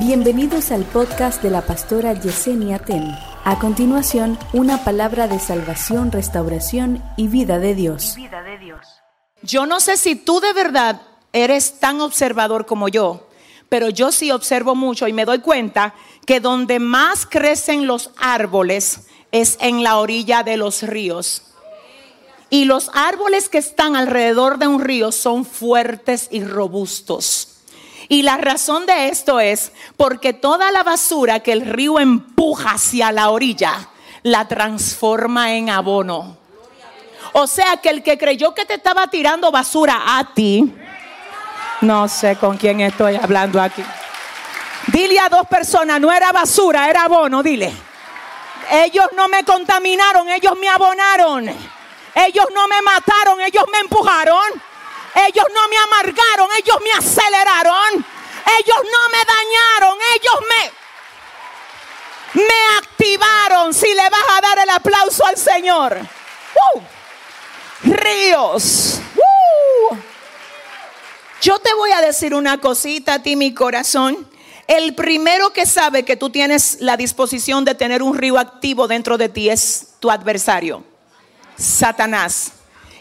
Bienvenidos al podcast de la pastora Yesenia Ten. A continuación, una palabra de salvación, restauración y vida de Dios. Yo no sé si tú de verdad eres tan observador como yo, pero yo sí observo mucho y me doy cuenta que donde más crecen los árboles es en la orilla de los ríos. Y los árboles que están alrededor de un río son fuertes y robustos. Y la razón de esto es porque toda la basura que el río empuja hacia la orilla la transforma en abono. O sea que el que creyó que te estaba tirando basura a ti, no sé con quién estoy hablando aquí. Dile a dos personas, no era basura, era abono, dile. Ellos no me contaminaron, ellos me abonaron. Ellos no me mataron, ellos me empujaron. Ellos no me amargaron, ellos me aceleraron. Ellos no me dañaron, ellos me me activaron. Si le vas a dar el aplauso al Señor. ¡Uh! Ríos. ¡Uh! Yo te voy a decir una cosita a ti, mi corazón. El primero que sabe que tú tienes la disposición de tener un río activo dentro de ti es tu adversario, Satanás.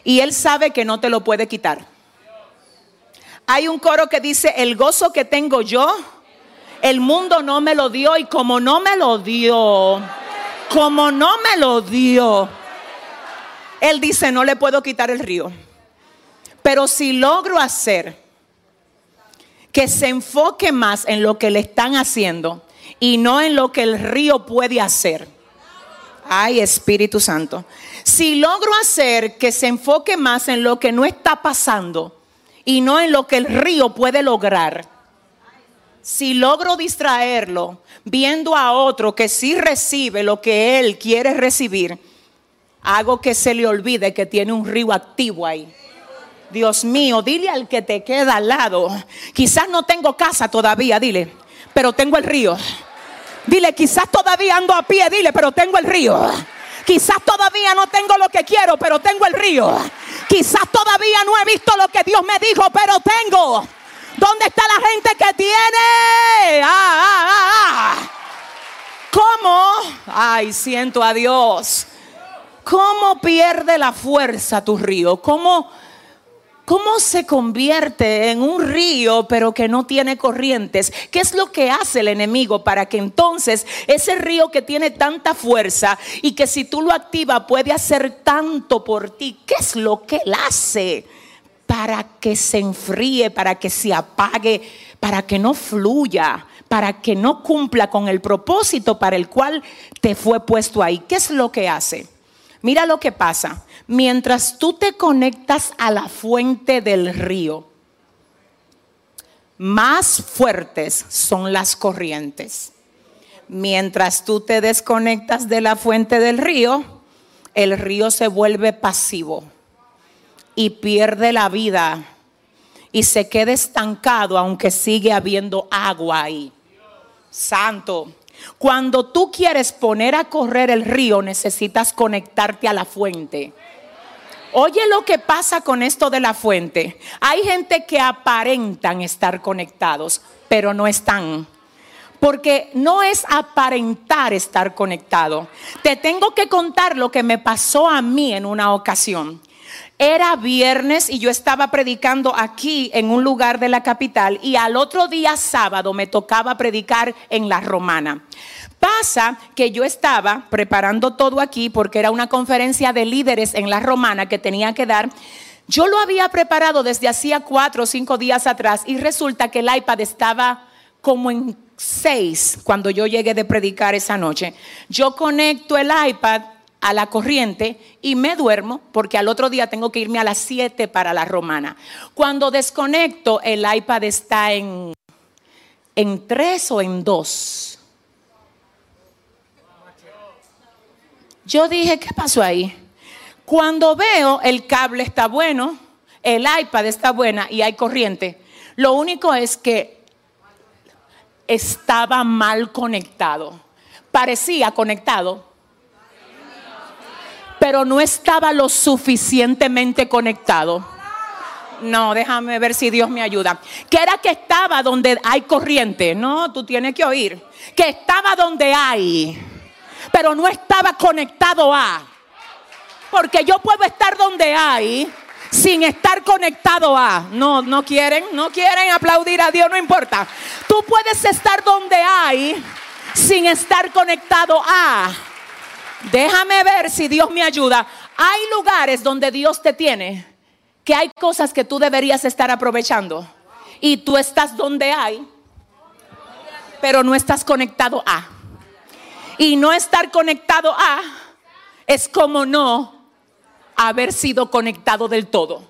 Y él sabe que no te lo puede quitar. Hay un coro que dice, el gozo que tengo yo, el mundo no me lo dio y como no me lo dio, como no me lo dio, él dice, no le puedo quitar el río. Pero si logro hacer que se enfoque más en lo que le están haciendo y no en lo que el río puede hacer. Ay, Espíritu Santo. Si logro hacer que se enfoque más en lo que no está pasando y no en lo que el río puede lograr. Si logro distraerlo viendo a otro que sí recibe lo que él quiere recibir, hago que se le olvide que tiene un río activo ahí. Dios mío, dile al que te queda al lado. Quizás no tengo casa todavía, dile, pero tengo el río. Dile, quizás todavía ando a pie, dile, pero tengo el río. Quizás todavía no tengo lo que quiero, pero tengo el río. Quizás todavía no he visto lo que Dios me dijo, pero tengo. ¿Dónde está la gente que tiene? Ah, ah, ah, ah. ¿Cómo? Ay, siento a Dios. ¿Cómo pierde la fuerza tu río? ¿Cómo ¿Cómo se convierte en un río pero que no tiene corrientes? ¿Qué es lo que hace el enemigo para que entonces ese río que tiene tanta fuerza y que si tú lo activas puede hacer tanto por ti? ¿Qué es lo que él hace para que se enfríe, para que se apague, para que no fluya? para que no cumpla con el propósito para el cual te fue puesto ahí. ¿Qué es lo que hace? Mira lo que pasa. Mientras tú te conectas a la fuente del río, más fuertes son las corrientes. Mientras tú te desconectas de la fuente del río, el río se vuelve pasivo y pierde la vida y se queda estancado aunque sigue habiendo agua ahí. Santo. Cuando tú quieres poner a correr el río, necesitas conectarte a la fuente. Oye lo que pasa con esto de la fuente. Hay gente que aparentan estar conectados, pero no están. Porque no es aparentar estar conectado. Te tengo que contar lo que me pasó a mí en una ocasión. Era viernes y yo estaba predicando aquí en un lugar de la capital y al otro día sábado me tocaba predicar en la romana. Pasa que yo estaba preparando todo aquí porque era una conferencia de líderes en la romana que tenía que dar. Yo lo había preparado desde hacía cuatro o cinco días atrás y resulta que el iPad estaba como en seis cuando yo llegué de predicar esa noche. Yo conecto el iPad a la corriente y me duermo porque al otro día tengo que irme a las 7 para la romana. Cuando desconecto, el iPad está en, en 3 o en 2. Yo dije, ¿qué pasó ahí? Cuando veo el cable está bueno, el iPad está buena y hay corriente. Lo único es que estaba mal conectado. Parecía conectado, pero no estaba lo suficientemente conectado. No, déjame ver si Dios me ayuda. Que era que estaba donde hay corriente. No, tú tienes que oír. Que estaba donde hay, pero no estaba conectado a. Porque yo puedo estar donde hay sin estar conectado a. No, no quieren, no quieren aplaudir a Dios, no importa. Tú puedes estar donde hay sin estar conectado a. Déjame ver si Dios me ayuda. Hay lugares donde Dios te tiene que hay cosas que tú deberías estar aprovechando y tú estás donde hay, pero no estás conectado a. Y no estar conectado a es como no haber sido conectado del todo.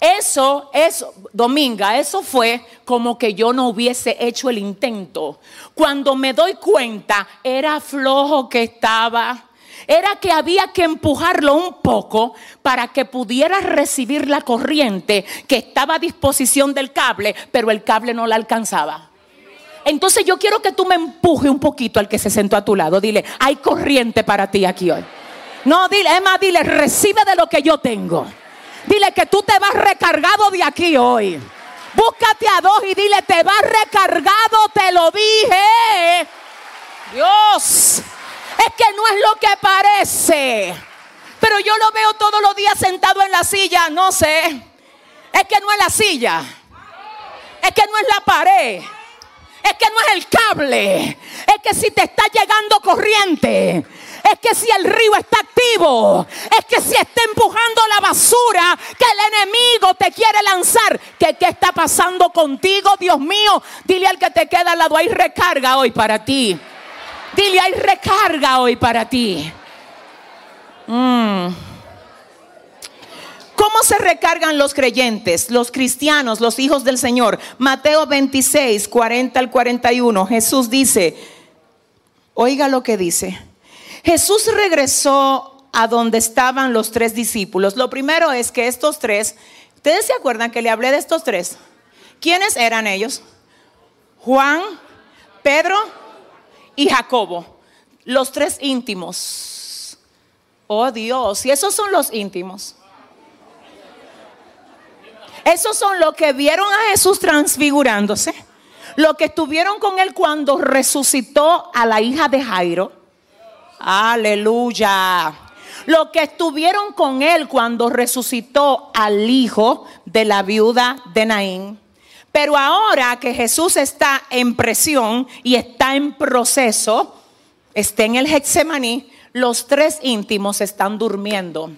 Eso, eso, Dominga, eso fue como que yo no hubiese hecho el intento. Cuando me doy cuenta, era flojo que estaba. Era que había que empujarlo un poco para que pudiera recibir la corriente que estaba a disposición del cable, pero el cable no la alcanzaba. Entonces yo quiero que tú me empuje un poquito al que se sentó a tu lado. Dile, hay corriente para ti aquí hoy. No, dile, más, dile, recibe de lo que yo tengo. Dile que tú te vas recargado de aquí hoy. Búscate a dos y dile, te vas recargado, te lo dije. Dios, es que no es lo que parece. Pero yo lo veo todos los días sentado en la silla, no sé. Es que no es la silla. Es que no es la pared. Es que no es el cable. Es que si te está llegando corriente es que si el río está activo, es que si está empujando la basura que el enemigo te quiere lanzar, que qué está pasando contigo, Dios mío, dile al que te queda al lado, hay recarga hoy para ti. Dile, hay recarga hoy para ti. Mm. ¿Cómo se recargan los creyentes, los cristianos, los hijos del Señor? Mateo 26, 40 al 41. Jesús dice, oiga lo que dice. Jesús regresó a donde estaban los tres discípulos. Lo primero es que estos tres, ¿ustedes se acuerdan que le hablé de estos tres? ¿Quiénes eran ellos? Juan, Pedro y Jacobo. Los tres íntimos. Oh Dios, y esos son los íntimos. Esos son los que vieron a Jesús transfigurándose. Los que estuvieron con él cuando resucitó a la hija de Jairo Aleluya. Lo que estuvieron con él cuando resucitó al hijo de la viuda de Naín. Pero ahora que Jesús está en presión y está en proceso, está en el Hexemaní, los tres íntimos están durmiendo.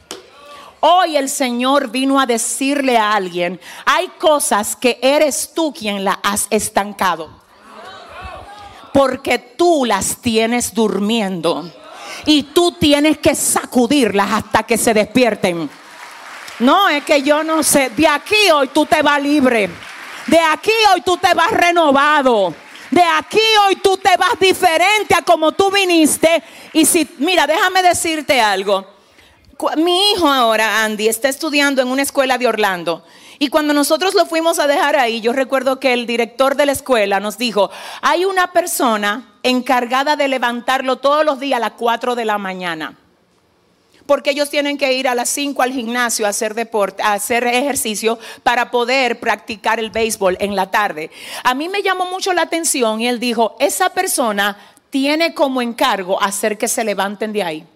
Hoy el Señor vino a decirle a alguien, hay cosas que eres tú quien la has estancado. Porque tú las tienes durmiendo y tú tienes que sacudirlas hasta que se despierten. No, es que yo no sé. De aquí hoy tú te vas libre. De aquí hoy tú te vas renovado. De aquí hoy tú te vas diferente a como tú viniste. Y si, mira, déjame decirte algo. Mi hijo ahora, Andy, está estudiando en una escuela de Orlando. Y cuando nosotros lo fuimos a dejar ahí, yo recuerdo que el director de la escuela nos dijo, hay una persona encargada de levantarlo todos los días a las 4 de la mañana. Porque ellos tienen que ir a las 5 al gimnasio a hacer deporte, a hacer ejercicio para poder practicar el béisbol en la tarde. A mí me llamó mucho la atención y él dijo, esa persona tiene como encargo hacer que se levanten de ahí.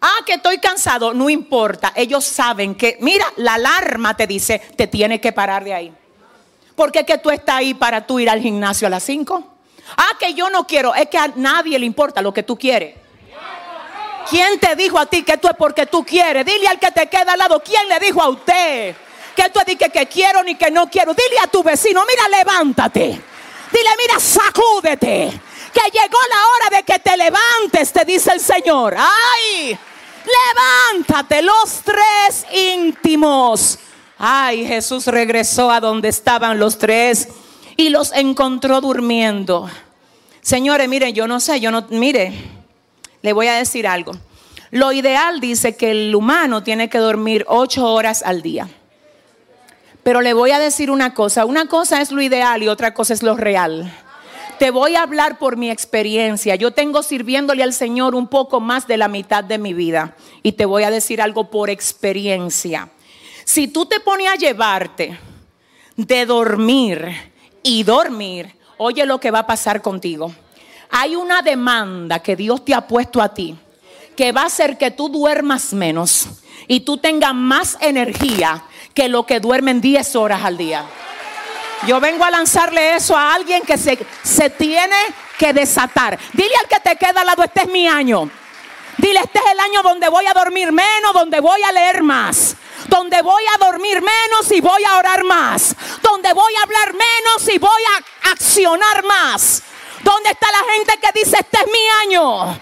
Ah, que estoy cansado, no importa. Ellos saben que, mira, la alarma te dice, te tiene que parar de ahí. Porque que tú estás ahí para tú ir al gimnasio a las 5. Ah, que yo no quiero. Es que a nadie le importa lo que tú quieres. ¿Quién te dijo a ti que tú es porque tú quieres? Dile al que te queda al lado. ¿Quién le dijo a usted que tú dices que quiero ni que no quiero? Dile a tu vecino, mira, levántate. Dile, mira, sacúdete. Que llegó la hora de que te levantes, te dice el Señor. ¡Ay! levántate, los tres íntimos. Ay, Jesús regresó a donde estaban los tres y los encontró durmiendo. Señores, miren, yo no sé, yo no, mire, le voy a decir algo. Lo ideal dice que el humano tiene que dormir ocho horas al día. Pero le voy a decir una cosa, una cosa es lo ideal y otra cosa es lo real. Te voy a hablar por mi experiencia. Yo tengo sirviéndole al Señor un poco más de la mitad de mi vida. Y te voy a decir algo por experiencia. Si tú te pones a llevarte de dormir y dormir, oye lo que va a pasar contigo. Hay una demanda que Dios te ha puesto a ti que va a hacer que tú duermas menos y tú tengas más energía que lo que duermen 10 horas al día. Yo vengo a lanzarle eso a alguien que se, se tiene que desatar. Dile al que te queda al lado, este es mi año. Dile, este es el año donde voy a dormir menos, donde voy a leer más, donde voy a dormir menos y voy a orar más, donde voy a hablar menos y voy a accionar más. ¿Dónde está la gente que dice, este es mi año?